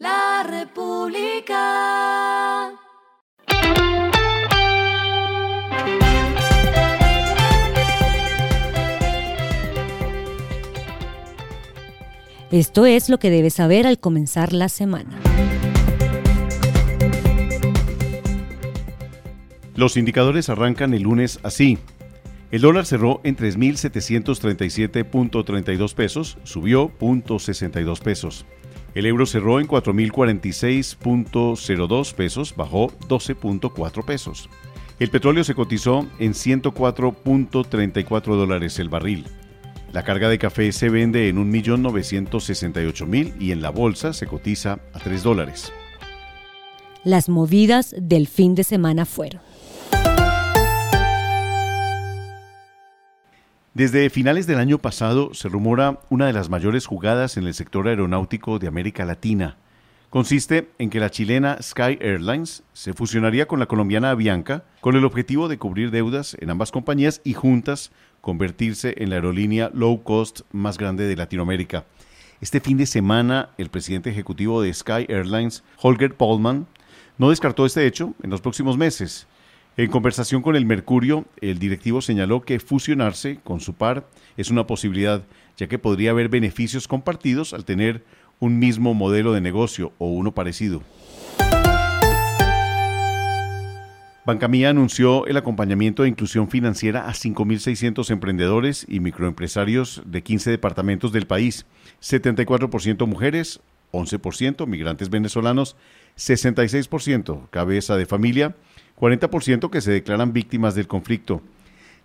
La República. Esto es lo que debes saber al comenzar la semana. Los indicadores arrancan el lunes así. El dólar cerró en 3.737.32 pesos, subió 0.62 pesos. El euro cerró en 4.046.02 pesos, bajó 12.4 pesos. El petróleo se cotizó en 104.34 dólares el barril. La carga de café se vende en 1.968.000 y en la bolsa se cotiza a 3 dólares. Las movidas del fin de semana fueron. Desde finales del año pasado se rumora una de las mayores jugadas en el sector aeronáutico de América Latina. Consiste en que la chilena Sky Airlines se fusionaría con la colombiana Avianca con el objetivo de cubrir deudas en ambas compañías y juntas convertirse en la aerolínea low cost más grande de Latinoamérica. Este fin de semana, el presidente ejecutivo de Sky Airlines, Holger Paulman, no descartó este hecho en los próximos meses. En conversación con el Mercurio, el directivo señaló que fusionarse con su par es una posibilidad, ya que podría haber beneficios compartidos al tener un mismo modelo de negocio o uno parecido. Bancamía anunció el acompañamiento de inclusión financiera a 5.600 emprendedores y microempresarios de 15 departamentos del país, 74% mujeres, 11% migrantes venezolanos, 66% cabeza de familia, 40% que se declaran víctimas del conflicto.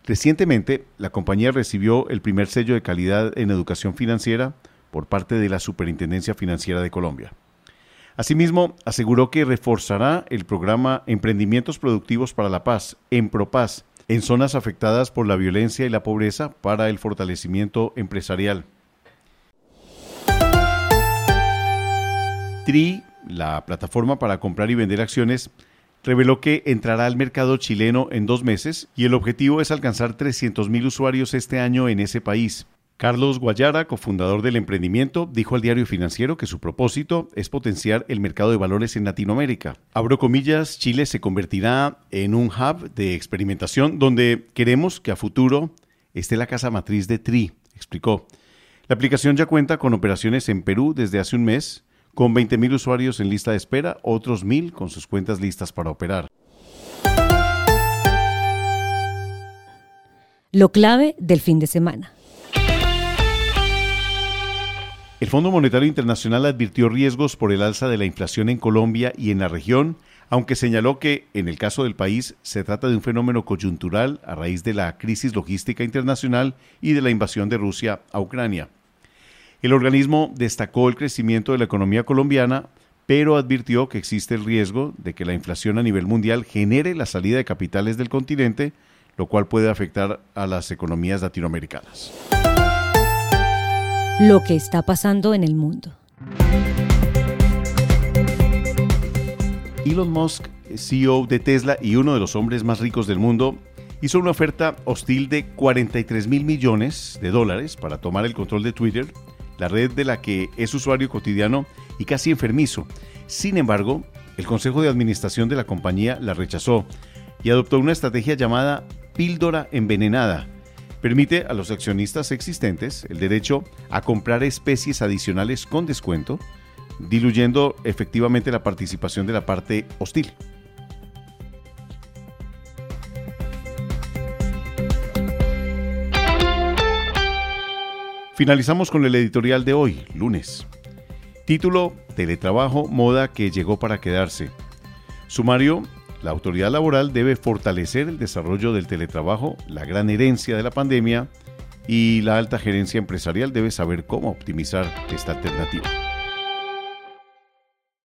Recientemente, la compañía recibió el primer sello de calidad en educación financiera por parte de la Superintendencia Financiera de Colombia. Asimismo, aseguró que reforzará el programa Emprendimientos Productivos para la Paz, en ProPaz, en zonas afectadas por la violencia y la pobreza para el fortalecimiento empresarial. TRI, la plataforma para comprar y vender acciones, reveló que entrará al mercado chileno en dos meses y el objetivo es alcanzar 300.000 usuarios este año en ese país. Carlos Guayara, cofundador del emprendimiento, dijo al diario financiero que su propósito es potenciar el mercado de valores en Latinoamérica. Abro comillas, Chile se convertirá en un hub de experimentación donde queremos que a futuro esté la casa matriz de TRI, explicó. La aplicación ya cuenta con operaciones en Perú desde hace un mes, con 20.000 usuarios en lista de espera, otros 1.000 con sus cuentas listas para operar. Lo clave del fin de semana. El Fondo Monetario Internacional advirtió riesgos por el alza de la inflación en Colombia y en la región, aunque señaló que, en el caso del país, se trata de un fenómeno coyuntural a raíz de la crisis logística internacional y de la invasión de Rusia a Ucrania. El organismo destacó el crecimiento de la economía colombiana, pero advirtió que existe el riesgo de que la inflación a nivel mundial genere la salida de capitales del continente, lo cual puede afectar a las economías latinoamericanas lo que está pasando en el mundo. Elon Musk, CEO de Tesla y uno de los hombres más ricos del mundo, hizo una oferta hostil de 43 mil millones de dólares para tomar el control de Twitter, la red de la que es usuario cotidiano y casi enfermizo. Sin embargo, el Consejo de Administración de la compañía la rechazó y adoptó una estrategia llamada píldora envenenada, Permite a los accionistas existentes el derecho a comprar especies adicionales con descuento, diluyendo efectivamente la participación de la parte hostil. Finalizamos con el editorial de hoy, lunes. Título, Teletrabajo, moda que llegó para quedarse. Sumario, la autoridad laboral debe fortalecer el desarrollo del teletrabajo, la gran herencia de la pandemia, y la alta gerencia empresarial debe saber cómo optimizar esta alternativa.